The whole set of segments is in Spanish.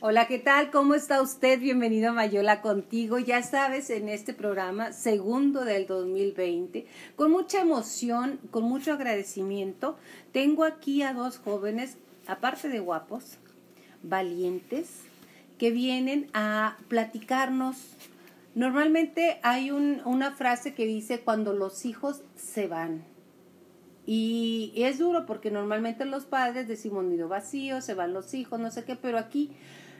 Hola, ¿qué tal? ¿Cómo está usted? Bienvenido a Mayola contigo. Ya sabes, en este programa, segundo del 2020, con mucha emoción, con mucho agradecimiento, tengo aquí a dos jóvenes, aparte de guapos, valientes, que vienen a platicarnos. Normalmente hay un, una frase que dice cuando los hijos se van. Y es duro porque normalmente los padres decimos nido vacío, se van los hijos, no sé qué, pero aquí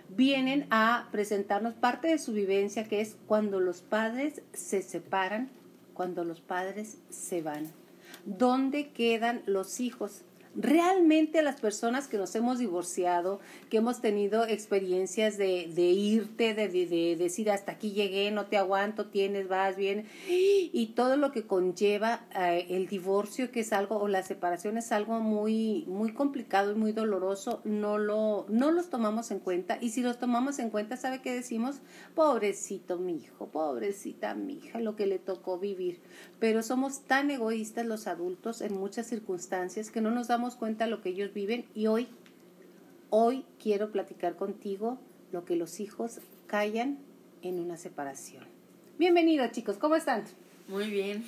vienen a presentarnos parte de su vivencia que es cuando los padres se separan, cuando los padres se van. ¿Dónde quedan los hijos? Realmente a las personas que nos hemos divorciado, que hemos tenido experiencias de, de irte, de, de, decir hasta aquí llegué, no te aguanto, tienes, vas, bien, y todo lo que conlleva eh, el divorcio, que es algo, o la separación es algo muy, muy complicado y muy doloroso, no, lo, no los tomamos en cuenta. Y si los tomamos en cuenta, ¿sabe qué decimos? Pobrecito mi hijo, pobrecita mi hija, lo que le tocó vivir. Pero somos tan egoístas los adultos en muchas circunstancias que no nos damos cuenta lo que ellos viven y hoy, hoy quiero platicar contigo lo que los hijos callan en una separación. Bienvenidos chicos, ¿cómo están? Muy bien.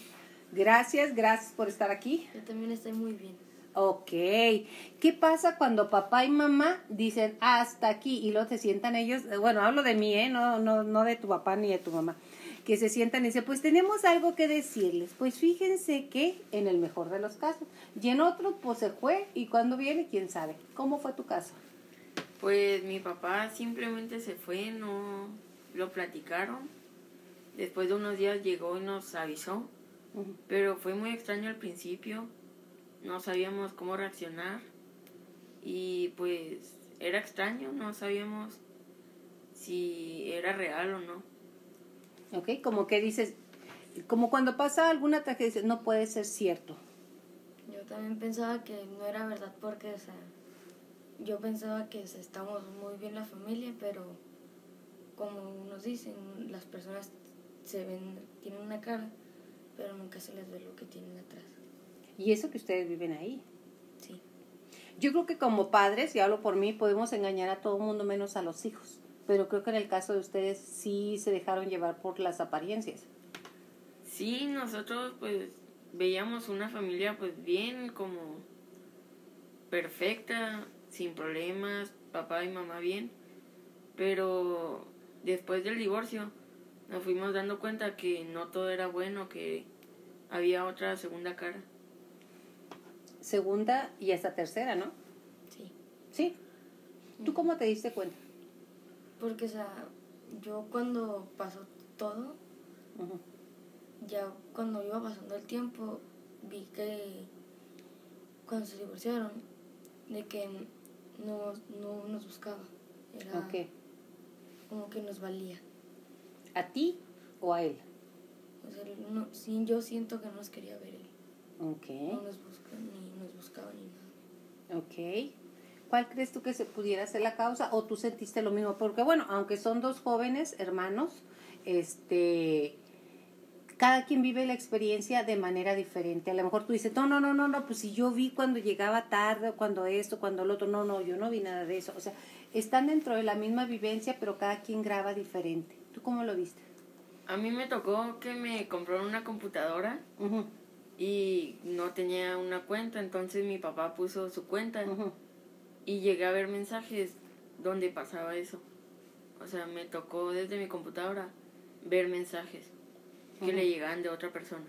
Gracias, gracias por estar aquí. Yo también estoy muy bien. Ok. ¿Qué pasa cuando papá y mamá dicen hasta aquí y luego te sientan ellos? Bueno, hablo de mí, ¿eh? No, no, no de tu papá ni de tu mamá que se sientan y dicen, pues tenemos algo que decirles. Pues fíjense que en el mejor de los casos. Y en otro, pues se fue y cuando viene, quién sabe. ¿Cómo fue tu caso? Pues mi papá simplemente se fue, no lo platicaron. Después de unos días llegó y nos avisó. Pero fue muy extraño al principio. No sabíamos cómo reaccionar. Y pues era extraño, no sabíamos si era real o no. ¿Ok? Como que dices, como cuando pasa alguna tragedia, dices, no puede ser cierto. Yo también pensaba que no era verdad porque, o sea, yo pensaba que estamos muy bien la familia, pero como nos dicen, las personas se ven, tienen una cara, pero nunca se les ve lo que tienen atrás. Y eso que ustedes viven ahí. Sí. Yo creo que como padres, y hablo por mí, podemos engañar a todo el mundo menos a los hijos pero creo que en el caso de ustedes sí se dejaron llevar por las apariencias. Sí, nosotros pues veíamos una familia pues bien, como perfecta, sin problemas, papá y mamá bien, pero después del divorcio nos fuimos dando cuenta que no todo era bueno, que había otra segunda cara. Segunda y hasta tercera, ¿no? Sí. ¿Sí? ¿Tú cómo te diste cuenta? Porque, o sea, yo cuando pasó todo, ya cuando iba pasando el tiempo, vi que cuando se divorciaron, de que no, no nos buscaba. Era como que nos valía. ¿A ti o a él? O sea, no, sí, yo siento que no nos quería ver él. Okay. No nos, busca, ni nos buscaba ni nada. Ok. ¿Cuál crees tú que se pudiera ser la causa o tú sentiste lo mismo? Porque bueno, aunque son dos jóvenes hermanos, este cada quien vive la experiencia de manera diferente. A lo mejor tú dices, no, no, no, no, no, pues si yo vi cuando llegaba tarde, cuando esto, cuando lo otro, no, no, yo no vi nada de eso. O sea, están dentro de la misma vivencia, pero cada quien graba diferente. ¿Tú cómo lo viste? A mí me tocó que me compraron una computadora y no tenía una cuenta, entonces mi papá puso su cuenta y llegué a ver mensajes donde pasaba eso. O sea, me tocó desde mi computadora ver mensajes que le llegaban de otra persona.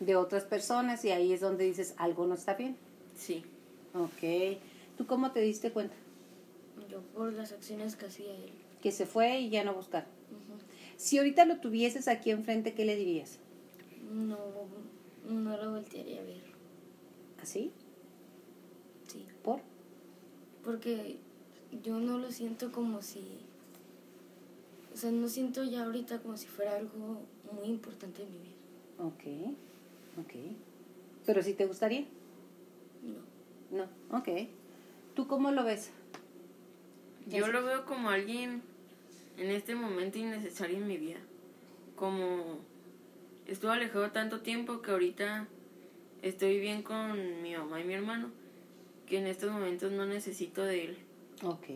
De otras personas y ahí es donde dices algo no está bien. Sí. Ok. ¿Tú cómo te diste cuenta? Yo por las acciones que hacía él. Que se fue y ya no buscar. Si ahorita lo tuvieses aquí enfrente, ¿qué le dirías? No, no lo voltearía a ver. ¿Así? Sí. ¿Por? porque yo no lo siento como si, o sea, no siento ya ahorita como si fuera algo muy importante en mi vida. Ok, ok. ¿Pero si te gustaría? No. No, ok. ¿Tú cómo lo ves? Yo lo veo como alguien en este momento innecesario en mi vida. Como estuve alejado tanto tiempo que ahorita estoy bien con mi mamá y mi hermano que en estos momentos no necesito de él. Ok,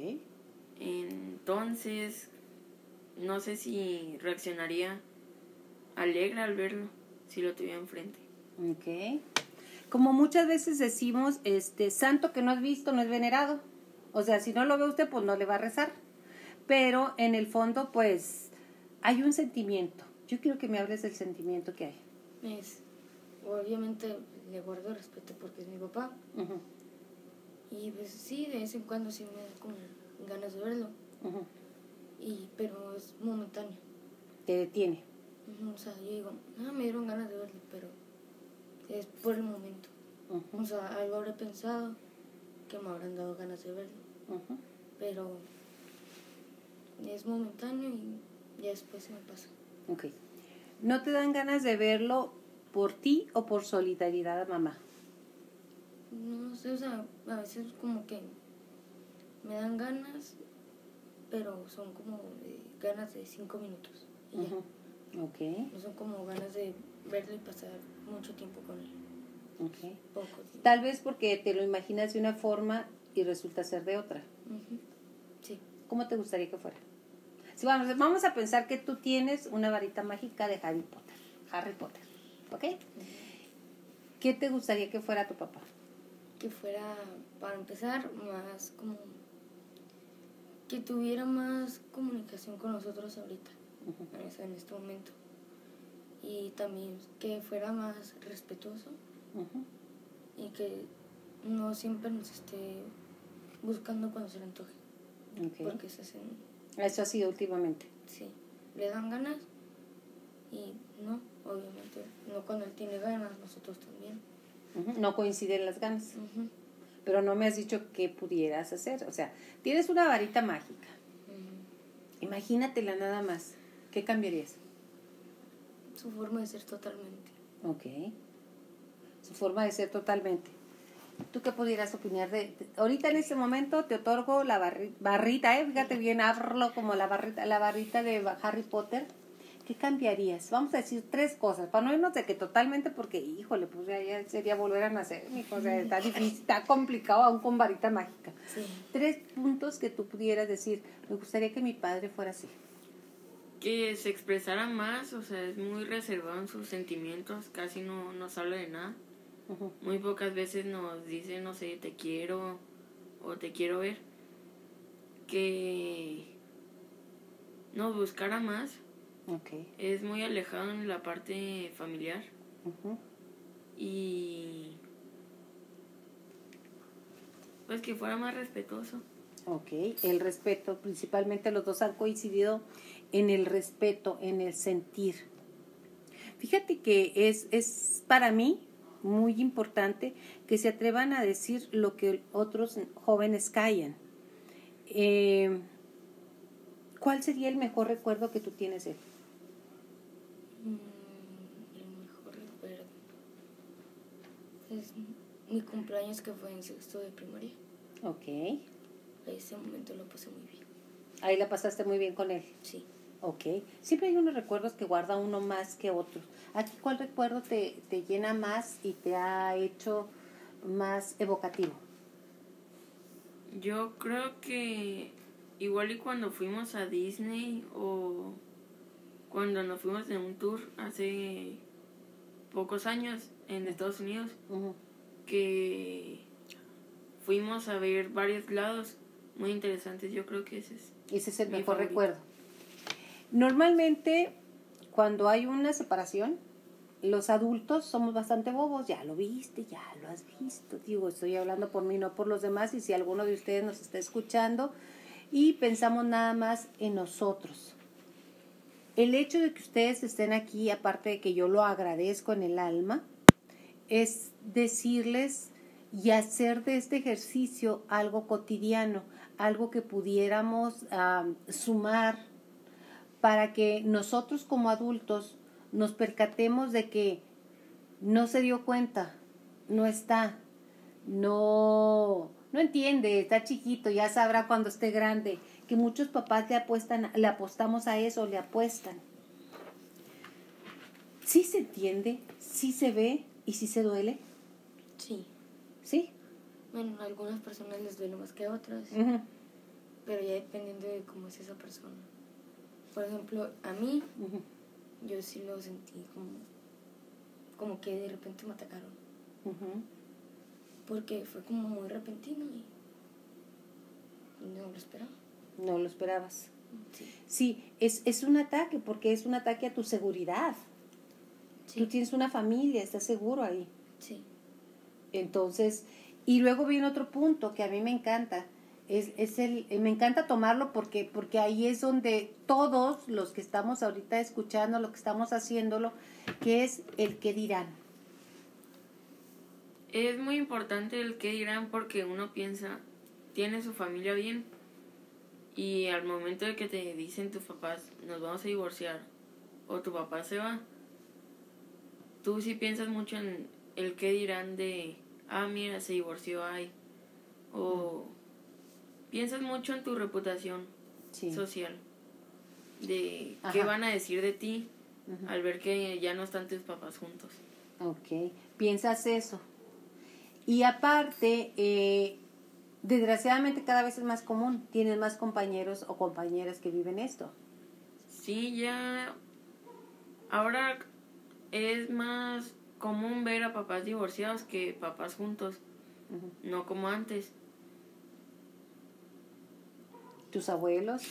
Entonces, no sé si reaccionaría alegre al verlo, si lo tuviera enfrente. Ok. Como muchas veces decimos, este, santo que no has visto no es venerado. O sea, si no lo ve usted, pues no le va a rezar. Pero en el fondo, pues, hay un sentimiento. Yo quiero que me hables del sentimiento que hay. Es, obviamente le guardo respeto porque es mi papá. Ujú, Y pues sí, de vez en cuando sí me da como ganas de verlo. Y, pero es momentáneo. Te detiene. O sea, yo digo, ah, me dieron ganas de verlo, pero es por el momento. O sea, algo habré pensado que me habrán dado ganas de verlo. Pero es momentáneo y ya después se me pasa. Ok. ¿No te dan ganas de verlo por ti o por solidaridad a mamá? No sé, o sea, a veces como que me dan ganas, pero son como de ganas de cinco minutos. Y ya. No son como ganas de verlo y pasar mucho tiempo con él. Poco tiempo. Tal vez porque te lo imaginas de una forma y resulta ser de otra. Sí. ¿Cómo te gustaría que fuera? Si vamos, vamos a pensar que tú tienes una varita mágica de Harry Potter. Harry Potter. ¿Ok? ¿Qué te gustaría que fuera tu papá? Que fuera, para empezar, más como... Que tuviera más comunicación con nosotros ahorita, en este- en este momento. Y también que fuera más respetuoso y que no siempre nos esté buscando cuando se le antoje. Porque se hacen, Eso ha sido últimamente. sí, le dan ganas y no, obviamente, no cuando él tiene ganas, nosotros también. No coinciden las ganas. Pero no me has dicho qué pudieras hacer. O sea, tienes una varita mágica. Imagínatela nada más. ¿Qué cambiarías? Su forma de ser totalmente. Ok. Su forma de ser totalmente. ¿Tú qué pudieras opinar de, de- ahorita en este momento te otorgo la barri- barrita, eh? Fíjate bien, hablo como la barrita, la barrita de Harry Potter. ¿Qué cambiarías? Vamos a decir tres cosas, para no irnos de que totalmente, porque, híjole, pues ya, ya sería volver a nacer, mijo, o sea, está difícil, está complicado aún con varita mágica. Sí. Tres puntos que tú pudieras decir, me gustaría que mi padre fuera así. Que se expresara más, o sea, es muy reservado en sus sentimientos, casi no nos habla de nada. Muy pocas veces nos dice, no sé, te quiero o te quiero ver. Que nos buscara más. Ok. Es muy alejado en la parte familiar y pues que fuera más respetuoso. Ok, el respeto, principalmente los dos han coincidido en el respeto, en el sentir. Fíjate que es, es para mí muy importante que se atrevan a decir lo que otros jóvenes callan. Eh, ¿Cuál sería el mejor recuerdo que tú tienes de él? Mm, el mejor recuerdo. Es mi cumpleaños que fue en sexto de primaria. Ok, Ese momento lo pasé muy bien. ahí la pasaste muy bien con él. Sí. Ok, siempre hay unos recuerdos que guarda uno más que otros. ¿A ti cuál recuerdo te, te llena más y te ha hecho más evocativo? Yo creo que igual y cuando fuimos a Disney o cuando nos fuimos de un tour hace pocos años en Estados Unidos, que fuimos a ver varios lados muy interesantes, yo creo que ese es. Ese es el Mi mejor favorito. recuerdo. Normalmente, cuando hay una separación, los adultos somos bastante bobos, ya lo viste, ya lo has visto. Digo, estoy hablando por mí, no por los demás, y si alguno de ustedes nos está escuchando, y pensamos nada más en nosotros. El hecho de que ustedes estén aquí, aparte de que yo lo agradezco en el alma, es decirles y hacer de este ejercicio algo cotidiano, algo que pudiéramos sumar para que nosotros como adultos nos percatemos de que no se dio cuenta, no está, no, no entiende, está chiquito, ya sabrá cuando esté grande, que muchos papás le apuestan, le apostamos a eso, le apuestan. Sí se entiende, sí se ve y sí se duele, Sí. ¿sí? Bueno, a algunas personas les duele más que a otras. Pero ya dependiendo de cómo es esa persona. Por ejemplo, a mí, yo sí lo sentí como, como que de repente me atacaron. Porque fue como muy repentino y no lo esperaba. No lo esperabas. Sí. Sí, es, es un ataque porque es un ataque a tu seguridad. Sí. Tú tienes una familia, estás seguro ahí. Sí. Entonces, y luego viene otro punto que a mí me encanta. Es, es el, eh, me encanta tomarlo porque, porque ahí es donde todos los que estamos ahorita escuchando, lo que estamos haciéndolo, que es el que dirán. Es muy importante el que dirán porque uno piensa, tiene su familia bien y al momento de que te dicen tus papás, nos vamos a divorciar o tu papá se va, tú sí piensas mucho en el que dirán de, ah, mira, se divorció, ay, o piensas mucho en tu reputación Sí. social, de qué van a decir de ti al ver que ya no están tus papás juntos. Ok, piensas eso. Y aparte, eh, desgraciadamente cada vez es más común. Tienes más compañeros o compañeras que viven esto. Sí, ya. Ahora es más común ver a papás divorciados que papás juntos, no como antes. Tus abuelos.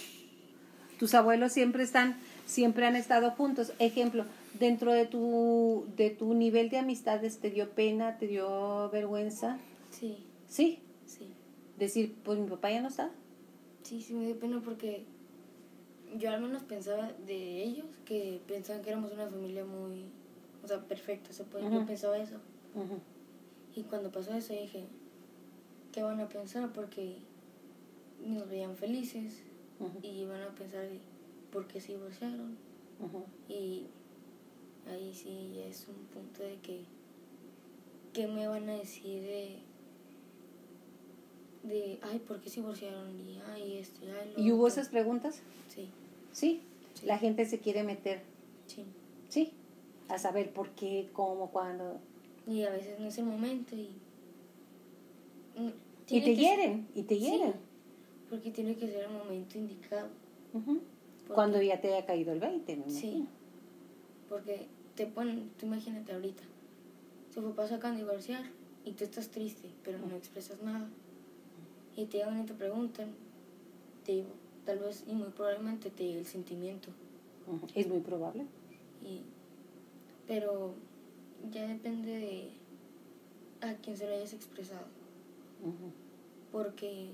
Tus abuelos siempre están, siempre han estado juntos. Ejemplo, dentro de tu, de tu nivel de amistades, ¿te dio pena, te dio vergüenza? Sí. Sí. Decir, pues mi papá ya no está. Sí, sí me dio pena porque yo al menos pensaba de ellos que pensaban que éramos una familia muy, o sea, perfecta. se puede- Yo Ujú. pensaba eso. Y cuando pasó eso dije, ¿qué van a pensar? Porque nos veían felices y van a pensar de por qué se divorciaron. Y ahí sí es un punto de que, ¿qué me van a decir de, de ay, ¿por qué se divorciaron? Y ay, esto, y ay, lo ¿Y hubo otro". esas preguntas? Sí, Sí. Sí. La gente se quiere meter, sí. sí, a saber por qué, cómo, cuándo. Y a veces no es el momento y... mm, Y te hieren, y te Sí, hieren. porque tiene que ser el momento indicado. Ujú. Porque- Cuando ya te haya caído el 20, me Sí. imagino. Porque te ponen, tú imagínate ahorita, tus papás acaban de divorciar y tú estás triste, pero no expresas nada. Y te llaman y te preguntan, te tal vez y muy probablemente te llegue el sentimiento. Es muy probable. Y, pero ya depende de a quién se lo hayas expresado. Porque,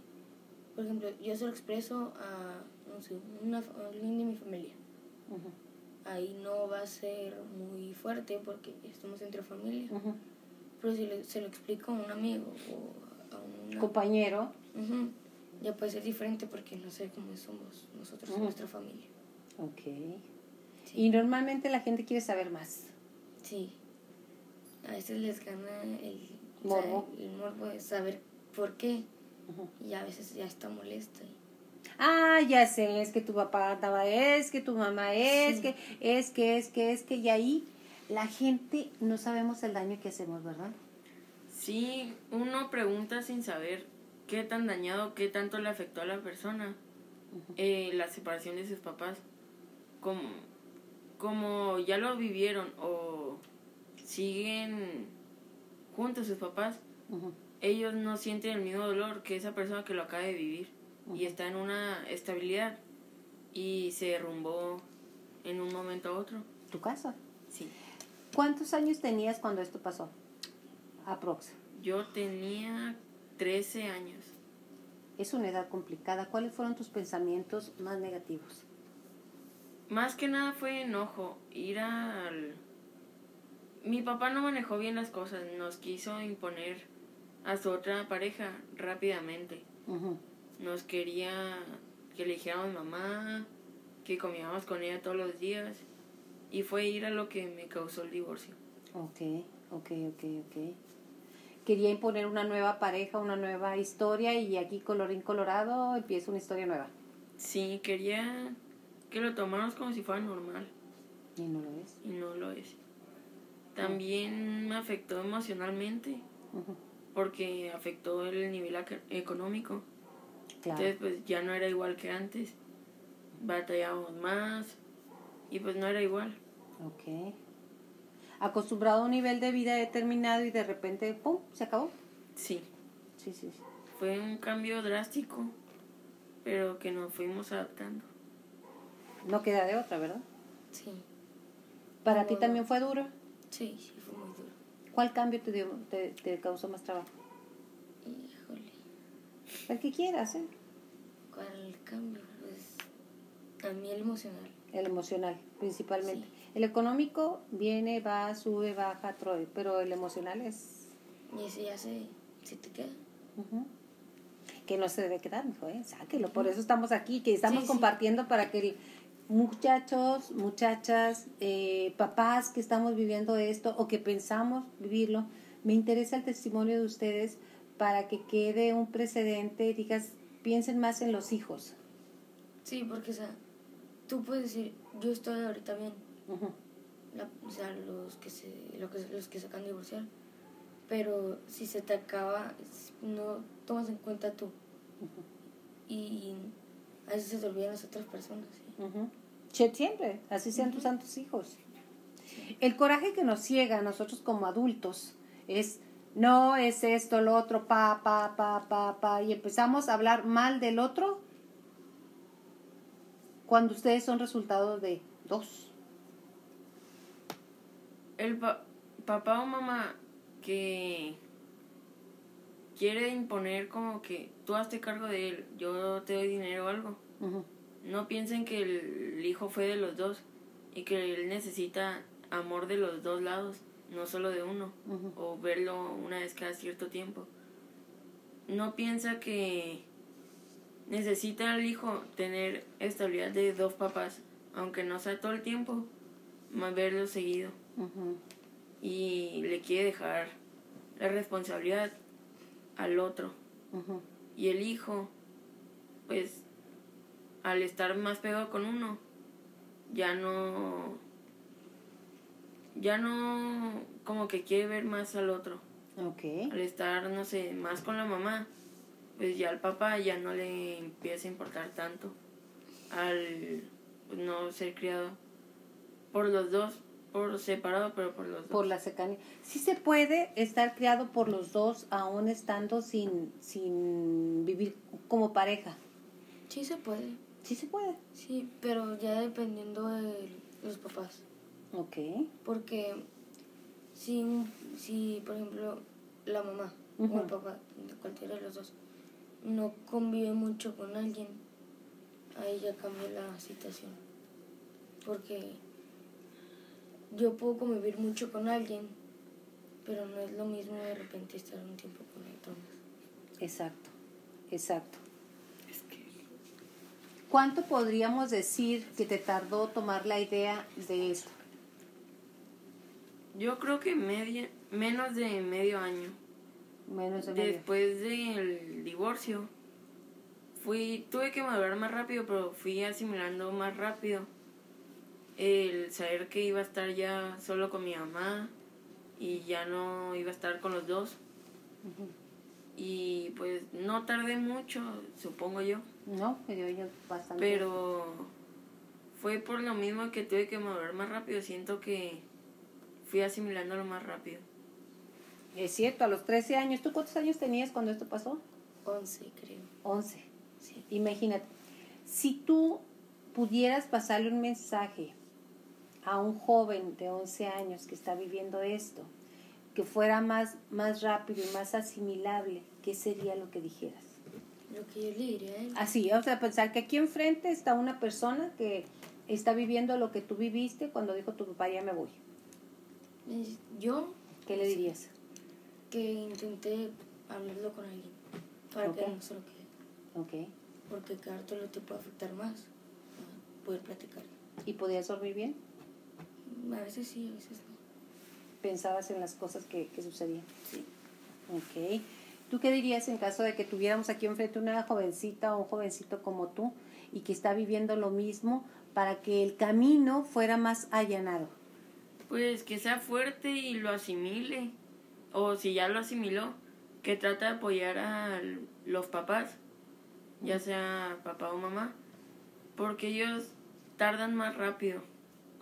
por ejemplo, yo se lo expreso a, no sé, una, a alguien de mi familia. Ahí no va a ser muy fuerte porque estamos entre familia. Pero si le- se lo explico a un amigo o a una... Compañero, Ujú, ya puede ser diferente porque no sé cómo somos nosotros en Ujú. nuestra familia. ok. Sí. Y normalmente la gente quiere saber más. Sí. A veces les gana el Morbo. o sea, el morbo de saber por qué. Y a veces ya está molesta. y- Ah, ya sé, es que tu papá andaba, es que tu mamá es Sí. que, es que, es que, es que, y ahí la gente no sabemos el daño que hacemos, ¿verdad? Sí, uno pregunta sin saber qué tan dañado, qué tanto le afectó a la persona eh, la separación de sus papás. Como, como ya lo vivieron o siguen juntos sus papás, ellos no sienten el mismo dolor que esa persona que lo acaba de vivir y está en una estabilidad y se derrumbó en un momento a otro. Tu casa. Sí. ¿Cuántos años tenías cuando esto pasó? Aprox. Yo tenía 13 años. Es una edad complicada. ¿Cuáles fueron tus pensamientos más negativos? Más que nada fue enojo, ir al... Mi papá no manejó bien las cosas, nos quiso imponer a su otra pareja rápidamente. Nos quería que le dijéramos mamá, que comíamos con ella todos los días. Y fue ir a lo que me causó el divorcio. Ok, ok, ok, ok. Quería imponer una nueva pareja, una nueva historia y aquí colorín colorado empieza una historia nueva. Sí, quería que lo tomáramos como si fuera normal. Y no lo es. Y no lo es. También me afectó emocionalmente porque afectó el nivel económico. Entonces, pues ya no era igual que antes. Batallábamos más y pues no era igual. Ok. Acostumbrado a un nivel de vida determinado y de repente, ¡pum!, se acabó. Sí. Sí, sí, sí. Fue un cambio drástico, pero que nos fuimos adaptando. No queda de otra, ¿verdad? Sí. ¿Para ti también fue duro? Sí, sí, fue muy duro. ¿Cuál cambio te, dio, te, te causó más trabajo? Híjole. El que quieras, ¿eh? ¿Cuál cambio? Pues a mí el emocional. El emocional, principalmente. Sí. El económico viene, va, sube, baja, troe, pero el emocional es... Y ese ya se, se te queda. Que no se debe quedar, mijo, ¿eh? Sáquelo. Por eso estamos aquí, que estamos Sí, sí. compartiendo para que el- muchachos, muchachas, eh, papás que estamos viviendo esto o que pensamos vivirlo, me interesa el testimonio de ustedes para que quede un precedente digas, piensen más en los hijos. Sí, porque, o sea, tú puedes decir, yo estoy ahorita bien. La- o sea, los que, se, lo que, los que de divorciar. Pero si se te acaba, no tomas en cuenta tú. Y a veces se te olvidan las otras personas. Siempre, así sean tus santos hijos. El coraje que nos ciega a nosotros como adultos es, no es esto, lo otro, pa, pa, pa, pa, pa, y empezamos a hablar mal del otro cuando ustedes son resultado de dos. El pa- papá o mamá que quiere imponer como que tú hazte cargo de él, yo te doy dinero o algo. No piensen que el hijo fue de los dos y que él necesita amor de los dos lados, no solo de uno, o verlo una vez cada cierto tiempo. No piensa que necesita el hijo tener estabilidad de dos papás, aunque no sea todo el tiempo, más verlo seguido. Y le quiere dejar la responsabilidad al otro. Y el hijo, pues, al estar más pegado con uno, ya no. Ya no. Como que quiere ver más al otro. Ok. Al estar, no sé, más con la mamá, pues ya al papá ya no le empieza a importar tanto. Al pues, no ser criado por los dos, por separado, pero por los dos. Por la cercanía. Sí se puede estar criado por los dos aún estando sin, sin vivir como pareja. Sí se puede. Sí se puede. Sí, pero ya dependiendo de los papás. Ok. Porque si, si por ejemplo, la mamá o el papá, cualquiera de los dos, no convive mucho con alguien, ahí ya cambia la situación. Porque yo puedo convivir mucho con alguien, pero no es lo mismo de repente estar un tiempo con otro. Exacto, exacto. ¿Cuánto podríamos decir que te tardó tomar la idea de esto? Yo creo que media, menos de medio año. Menos de medio. Después del divorcio, fui, tuve que madurar más rápido, pero fui asimilando más rápido. El saber que iba a estar ya solo con mi mamá y ya no iba a estar con los dos. Y pues no tardé mucho, supongo yo, No, medio año bastante. pero fue por lo mismo que tuve que madurar más rápido. Siento que fui asimilándolo más rápido. Es cierto, a los 13 años. ¿Tú cuántos años tenías cuando esto pasó? 11 creo. 11. Sí. Imagínate, si tú pudieras pasarle un mensaje a un joven de 11 años que está viviendo esto, que fuera más, más rápido y más asimilable, ¿qué sería lo que dijeras? Lo que yo le diría. Así, o sea, pensar que aquí enfrente está una persona que está viviendo lo que tú viviste cuando dijo tu papá ya me voy. es Yo ¿Qué le dirías? que intenté hablarlo con alguien para que no se lo quede. Ok. Porque quedártelo te puede afectar más. Poder platicar. ¿Y podías dormir bien? A veces sí, a veces no. Pensabas en las cosas que, que sucedían. Sí. Ok. ¿Tú qué dirías en caso de que tuviéramos aquí enfrente una jovencita o un jovencito como tú y que está viviendo lo mismo para que el camino fuera más allanado? Pues que sea fuerte y lo asimile. O si ya lo asimiló, que trata de apoyar a los papás. ya sea papá o mamá, porque ellos tardan más rápido.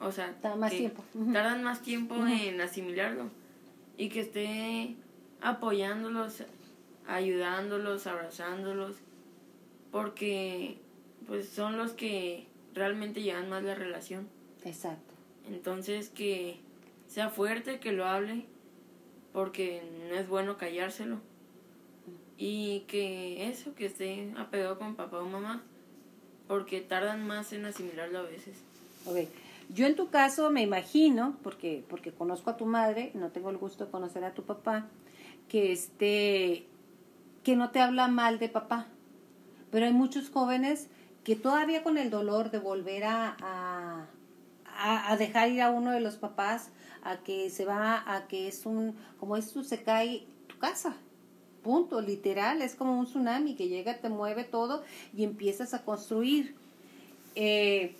O sea, más tiempo. tardan más tiempo en asimilarlo y que esté apoyándolos, ayudándolos, abrazándolos, porque pues son los que realmente llevan más la relación. Exacto. Entonces que sea fuerte, que lo hable, porque no es bueno callárselo. Y que eso, que esté apegado con papá o mamá, porque tardan más en asimilarlo a veces. Okay. Yo en tu caso me imagino, porque, porque conozco a tu madre, no tengo el gusto de conocer a tu papá, que este que no te habla mal de papá. Pero hay muchos jóvenes que todavía con el dolor de volver a, a, a, dejar ir a uno de los papás, a que se va, a que es un, como esto se cae tu casa. Punto, literal, es como un tsunami que llega, te mueve todo y empiezas a construir. Eh,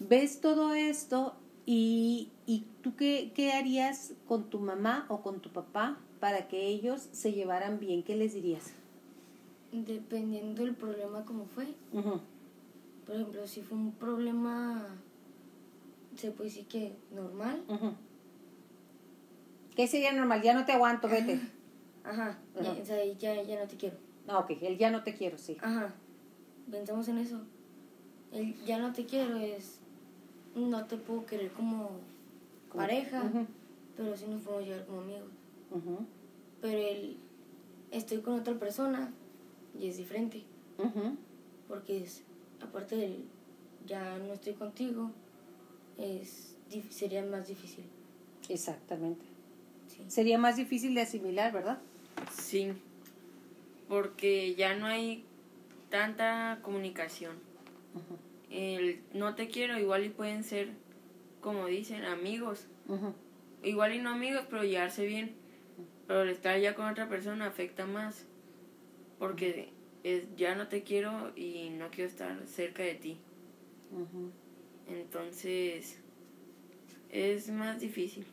ves todo esto y, y tú qué, qué harías con tu mamá o con tu papá para que ellos se llevaran bien, ¿qué les dirías? Dependiendo del problema como fue. Por ejemplo, si fue un problema, se puede decir que normal. ¿Qué sería normal? Ya no te aguanto, vete. Ajá, Ya, o sea, ya, ya no te quiero. Ah, ok, el ya no te quiero, sí. Ajá, pensamos en eso. El ya no te quiero es, no te puedo querer como, pareja, pero sí nos podemos llevar como amigos. Pero el estoy con otra persona y es diferente. Porque es, aparte del ya no estoy contigo, es, sería más difícil. Exactamente. Sería más difícil de asimilar, ¿verdad? Sí, porque ya no hay tanta comunicación. El no te quiero igual y pueden ser, como dicen, amigos. Igual y no amigos, pero llevarse bien. Pero el estar ya con otra persona afecta más. Porque es, ya no te quiero y no quiero estar cerca de ti. Entonces, es más difícil.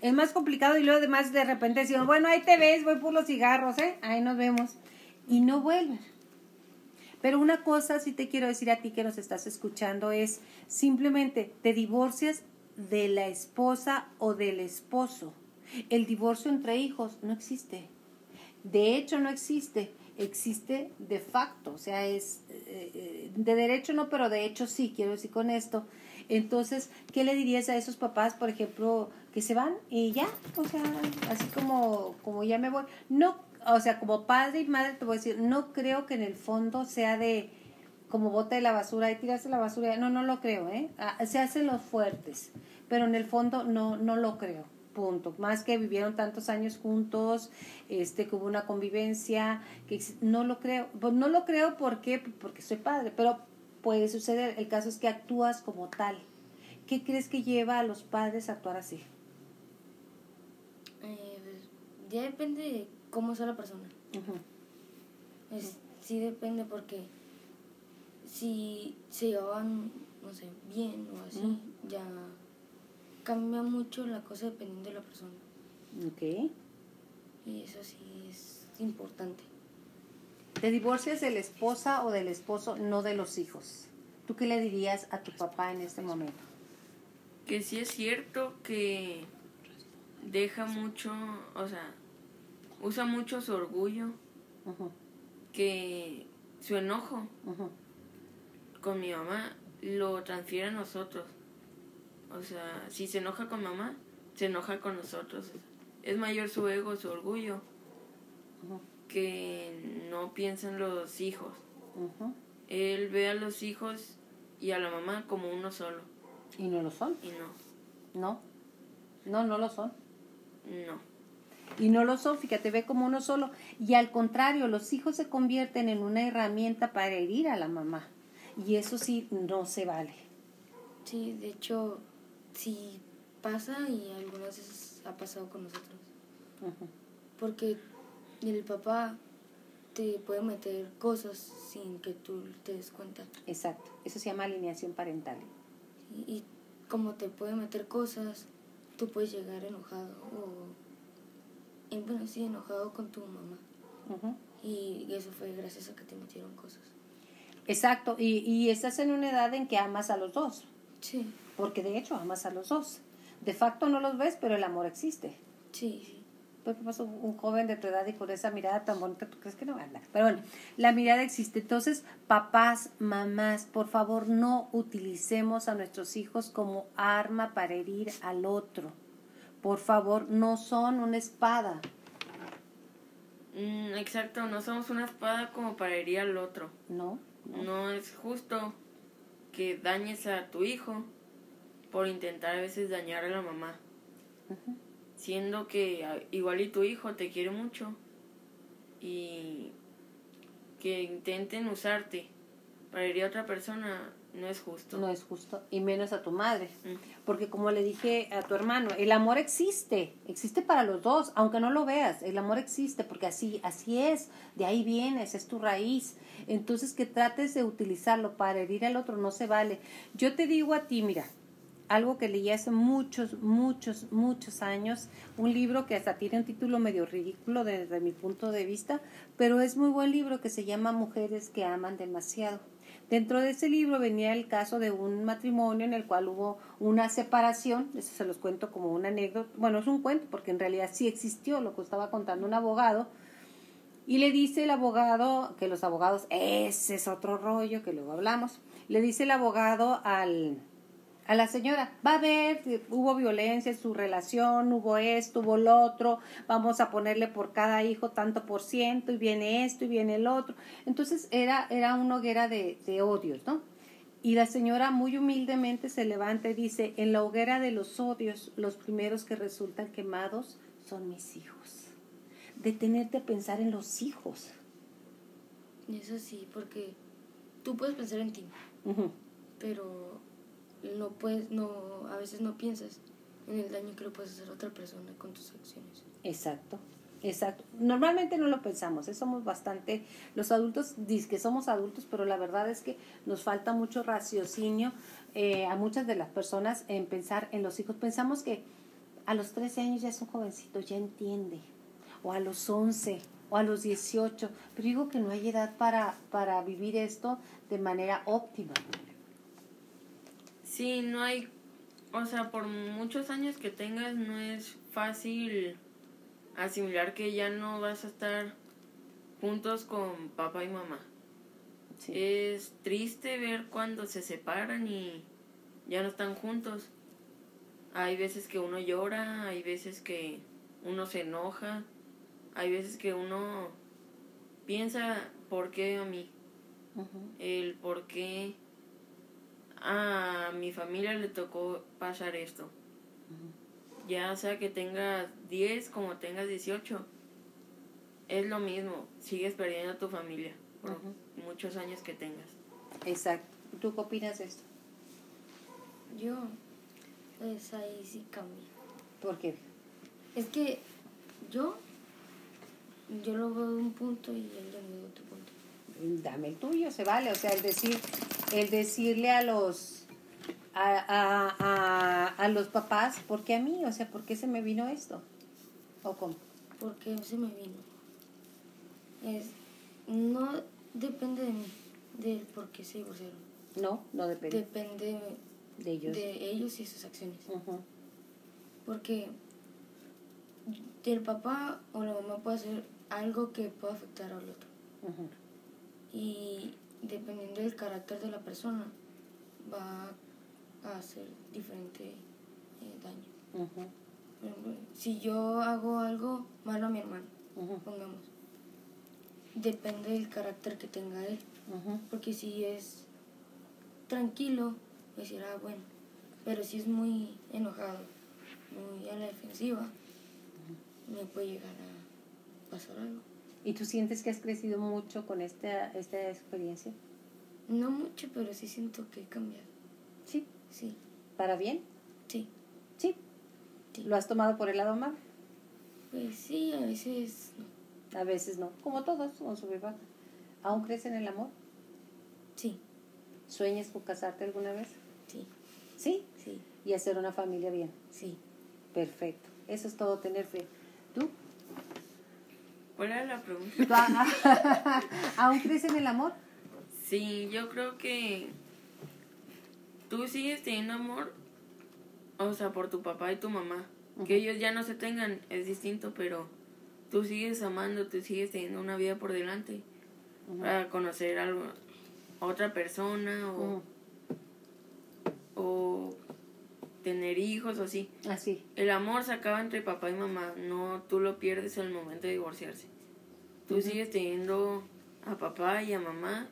Es más complicado y luego además de repente decimos, bueno, ahí te ves, voy por los cigarros, ¿eh? Ahí nos vemos. Y no vuelven. Pero una cosa sí te quiero decir a ti que nos estás escuchando es simplemente te divorcias de la esposa o del esposo el divorcio entre hijos no existe. De hecho, no existe. Existe de facto. O sea, es eh, eh, de derecho no, pero de hecho sí, quiero decir con esto. Entonces, ¿qué le dirías a esos papás, por ejemplo, que se van y ya? O sea, así como, como ya me voy. No, o sea, como padre y madre te voy a decir, no creo que en el fondo sea de como bote de la basura y tirarse la basura. No, no lo creo, ¿eh? Ah, se hacen los fuertes, pero en el fondo no, no lo creo punto. Más que vivieron tantos años juntos, este, que hubo una convivencia, que no lo creo. Pues no lo creo porque, porque soy padre, pero puede suceder. El caso es que actúas como tal. ¿Qué crees que lleva a los padres a actuar así? Eh, pues, ya depende de cómo sea la persona. sí depende porque si se llevaban, no sé, bien o así, ya cambia mucho la cosa dependiendo de la persona. Ok. Y eso sí es importante. ¿Te divorcias de la esposa o del esposo, no de los hijos? ¿Tú qué le dirías a tu papá en este momento? Que sí es cierto que deja mucho, o sea, usa mucho su orgullo, que su enojo con mi mamá lo transfiere a nosotros. O sea, si se enoja con mamá, se enoja con nosotros. Es mayor su ego, su orgullo, que no piensa en los hijos. Él ve a los hijos y a la mamá como uno solo. ¿Y no lo son? Y no. No. No, no lo son. No. Y no lo son, fíjate, ve como uno solo. Y al contrario, los hijos se convierten en una herramienta para herir a la mamá. Y eso sí, no se vale. Sí, de hecho, sí pasa y algunas veces ha pasado con nosotros. Porque el papá te puede meter cosas sin que tú te des cuenta. Exacto, eso se llama alineación parental. Y, como te puede meter cosas, tú puedes llegar enojado o, bueno, sí, enojado con tu mamá. Y eso fue gracias a que te metieron cosas. Exacto, y, y estás en una edad en que amas a los dos, Sí, porque de hecho amas a los dos. De facto no los ves, pero el amor existe. sí. ¿Por qué pasó un joven de tu edad y con esa mirada tan bonita? ¿Tú crees que no va a andar? Pero bueno, la mirada existe. Entonces, papás, mamás, por favor, no utilicemos a nuestros hijos como arma para herir al otro. Por favor, no son una espada. Mm, exacto, no somos una espada como para herir al otro. No, no. No es justo que dañes a tu hijo por intentar a veces dañar a la mamá. Siendo que a- igual y tu hijo te quiere mucho y que intenten usarte para herir a otra persona no es justo. No es justo, y menos a tu madre. Mm. Porque como le dije a tu hermano, el amor existe, existe para los dos, aunque no lo veas, el amor existe porque así, así es, de ahí vienes, es tu raíz. Entonces que trates de utilizarlo para herir al otro no se vale. Yo te digo a ti, mira, algo que leí hace muchos, muchos, muchos años, un libro que hasta tiene un título medio ridículo desde mi punto de vista, pero es muy buen libro que se llama Mujeres que aman demasiado. Dentro de ese libro venía el caso de un matrimonio en el cual hubo una separación, eso se los cuento como una anécdota, bueno, es un cuento porque en realidad sí existió lo que estaba contando un abogado, y le dice el abogado, que los abogados, ese es otro rollo que luego hablamos, le dice el abogado al, a la señora, va a ver, hubo violencia en su relación, hubo esto, hubo lo otro, vamos a ponerle por cada hijo tanto por ciento, y viene esto y viene el otro. Entonces era, era una hoguera de, de odios, ¿no? Y la señora muy humildemente se levanta y dice, en la hoguera de los odios, los primeros que resultan quemados son mis hijos. Detenerte a pensar en los hijos. Y es así, porque tú puedes pensar en ti, pero no puedes, no, a veces no piensas en el daño que le puedes hacer a otra persona con tus acciones. Exacto, exacto. Normalmente no lo pensamos, ¿eh? somos bastante, los adultos dicen que somos adultos, pero la verdad es que nos falta mucho raciocinio eh, a muchas de las personas en pensar en los hijos. Pensamos que a los 13 años ya es un jovencito, ya entiende, o a los 11, o a los 18, pero digo que no hay edad para, para vivir esto de manera óptima. Sí, no hay, o sea, por muchos años que tengas no es fácil asimilar que ya no vas a estar juntos con papá y mamá. Sí. Es triste ver cuando se separan y ya no están juntos. Hay veces que uno llora, hay veces que uno se enoja, hay veces que uno piensa por qué a mí, el por qué a mi familia le tocó pasar esto. Ya sea que tengas 10 como tengas 18, es lo mismo, sigues perdiendo a tu familia por muchos años que tengas. Exacto. ¿Tú qué opinas de esto? Yo, pues ahí sí cambia. ¿Por qué? Es que yo, yo lo veo de un punto y él lo ve de otro punto. dame el tuyo, se vale. O sea, el decir, el decirle a los a, a, a, a los papás, ¿por qué a mí? O sea, ¿por qué se me vino esto? ¿O cómo? Porque se me vino. Es, no depende de mí, del por qué se divorciaron. No, no depende Depende de ellos. de ellos y sus acciones. Porque el papá o la mamá puede hacer algo que pueda afectar al otro. Y dependiendo del carácter de la persona, va a hacer diferente eh, daño. Por ejemplo, si yo hago algo malo a mi hermano, pongamos, depende del carácter que tenga él. Porque si es tranquilo, pues dirá bueno. Pero si es muy enojado, muy a la defensiva, me puede llegar a pasar algo. ¿Y tú sientes que has crecido mucho con esta, esta experiencia? No mucho, pero sí siento que he cambiado. Sí. Sí, ¿Para bien? sí. Sí. Sí. ¿Lo has tomado por el lado amable? Pues sí, a veces no. A veces no. Como todos, con su viva. ¿Aún crees en el amor? Sí, ¿Sueñas con casarte alguna vez? sí, Sí. sí, Y hacer una familia bien. sí. Perfecto. Eso es todo, tener fe. ¿Tú? ¿Cuál era la pregunta? ¿Aún crees en el amor? Sí, yo creo que tú sigues teniendo amor, o sea, por tu papá y tu mamá. Que ellos ya no se tengan es distinto, pero tú sigues amando, tú sigues teniendo una vida por delante para conocer a otra persona o, o tener hijos o así. Así. El amor se acaba entre papá y mamá, no tú lo pierdes al momento de divorciarse. Tú sigues teniendo a papá y a mamá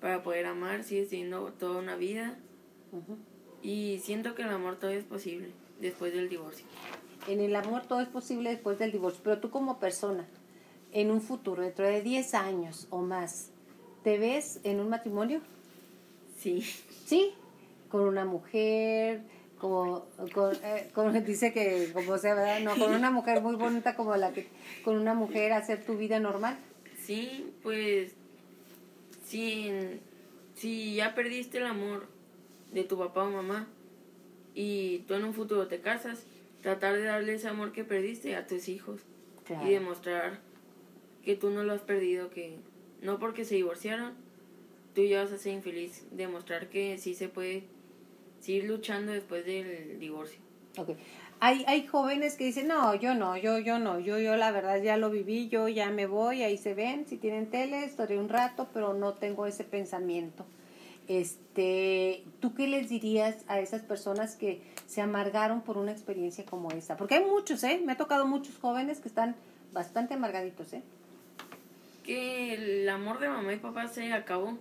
para poder amar, sigues teniendo toda una vida. Y siento que el amor todavía es posible después del divorcio. En el amor todo es posible después del divorcio, pero tú como persona, en un futuro, dentro de 10 años o más, ¿te ves en un matrimonio? Sí. ¿Sí? Con una mujer, como, con, eh, dice que, como sea, ¿verdad? No, con una mujer muy bonita como la que, con una mujer hacer tu vida normal. Sí, pues, si, si ya perdiste el amor de tu papá o mamá y tú en un futuro te casas, tratar de darle ese amor que perdiste a tus hijos y demostrar que tú no lo has perdido, que no porque se divorciaron, tú ya vas a ser infeliz, demostrar que sí se puede seguir luchando después del divorcio. Okay. Hay, hay jóvenes que dicen, no, yo no, yo, yo no, yo, yo la verdad ya lo viví, yo ya me voy, ahí se ven, si tienen tele, estaré un rato, pero no tengo ese pensamiento. Este, ¿tú qué les dirías a esas personas que se amargaron por una experiencia como esa? Porque hay muchos, ¿eh? Me ha tocado muchos jóvenes que están bastante amargaditos, ¿eh? Que el amor de mamá y papá se acabó,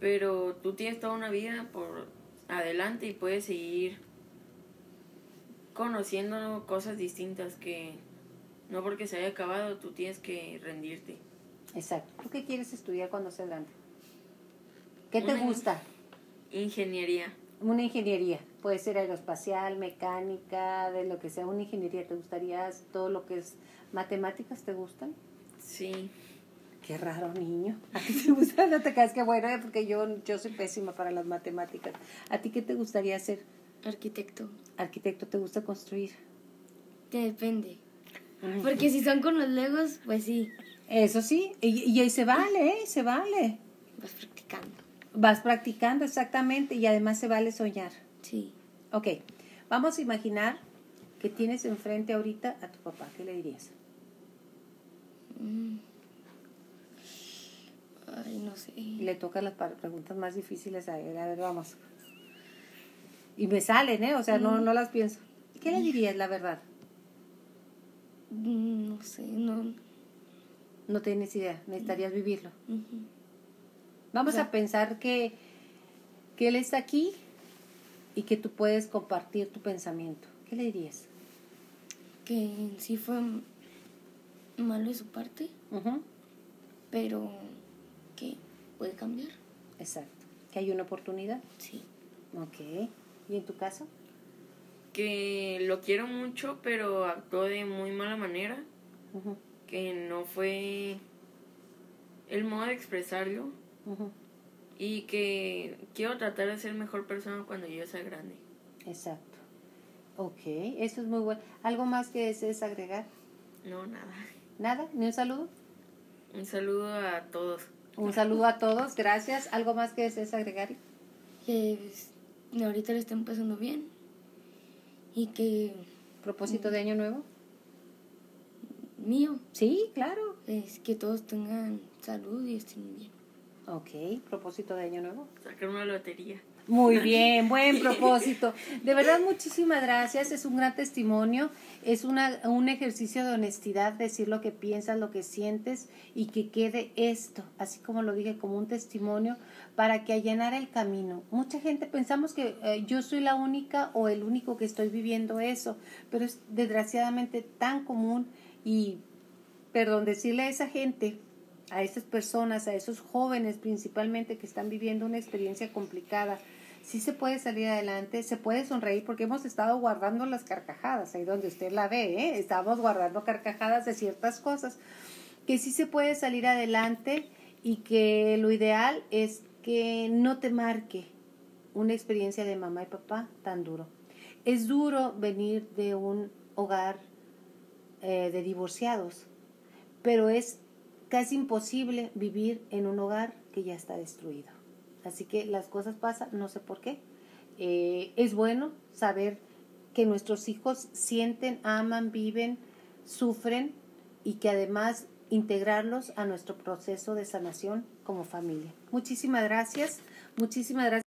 pero tú tienes toda una vida por adelante y puedes seguir conociendo cosas distintas que no porque se haya acabado tú tienes que rendirte. Exacto. ¿Tú qué quieres estudiar cuando seas grande? ¿Qué te gusta? Ingeniería. Una ingeniería. Puede ser aeroespacial, mecánica, de lo que sea. Una ingeniería. ¿Te gustaría todo lo que es matemáticas? ¿Te gustan? Sí. Qué raro niño. ¿A ti te gusta? No te caes que bueno, porque yo, yo soy pésima para las matemáticas. ¿A ti qué te gustaría hacer? Arquitecto. Arquitecto, ¿te gusta construir? depende. Porque si son con los legos, pues sí. Eso sí, y, y ahí se vale, ¿eh? Se vale. Vas practicando. Vas practicando, exactamente, y además se vale soñar. Sí. Ok, vamos a imaginar que tienes enfrente ahorita a tu papá. ¿Qué le dirías? Mm. Ay, no sé. Le tocan las preguntas más difíciles a él. A ver, vamos. Y me salen, ¿eh? O sea, no, no las pienso. ¿Qué le dirías, la verdad? Mm, No sé, no. No tienes idea, necesitarías vivirlo. Vamos a pensar que, que él está aquí y que tú puedes compartir tu pensamiento. ¿Qué le dirías? Que sí fue malo de su parte, pero que puede cambiar. Exacto. Que hay una oportunidad. Sí. Ok. ¿Y en tu caso? Que lo quiero mucho, pero actuó de muy mala manera. Que no fue el modo de expresarlo. Y que quiero tratar de ser mejor persona cuando yo sea grande. Exacto. Ok, eso es muy bueno. ¿Algo más que desees agregar? No, nada. ¿Nada? ¿Ni un saludo? Un saludo a todos. Un saludo a todos, gracias. ¿Algo más que desees agregar? Que pues, ahorita le estén pasando bien. Y que ¿Propósito de año nuevo? mío Sí, claro. es que todos tengan salud y estén bien. Ok, propósito de año nuevo. Sacar una lotería. Muy bien, buen propósito. De verdad, muchísimas gracias. Es un gran testimonio. Es una, un ejercicio de honestidad, decir lo que piensas, lo que sientes y que quede esto, así como lo dije, como un testimonio para que allanara el camino. Mucha gente pensamos que eh, yo soy la única o el único que estoy viviendo eso, pero es desgraciadamente tan común y, perdón, decirle a esa gente a esas personas, a esos jóvenes principalmente que están viviendo una experiencia complicada, sí se puede salir adelante, se puede sonreír porque hemos estado guardando las carcajadas, ahí donde usted la ve, ¿eh? estamos guardando carcajadas de ciertas cosas, que sí se puede salir adelante y que lo ideal es que no te marque una experiencia de mamá y papá tan duro. Es duro venir de un hogar eh, de divorciados, pero es casi imposible vivir en un hogar que ya está destruido. Así que las cosas pasan, no sé por qué. Eh, es bueno saber que nuestros hijos sienten, aman, viven, sufren y que además integrarlos a nuestro proceso de sanación como familia. Muchísimas gracias, muchísimas gracias.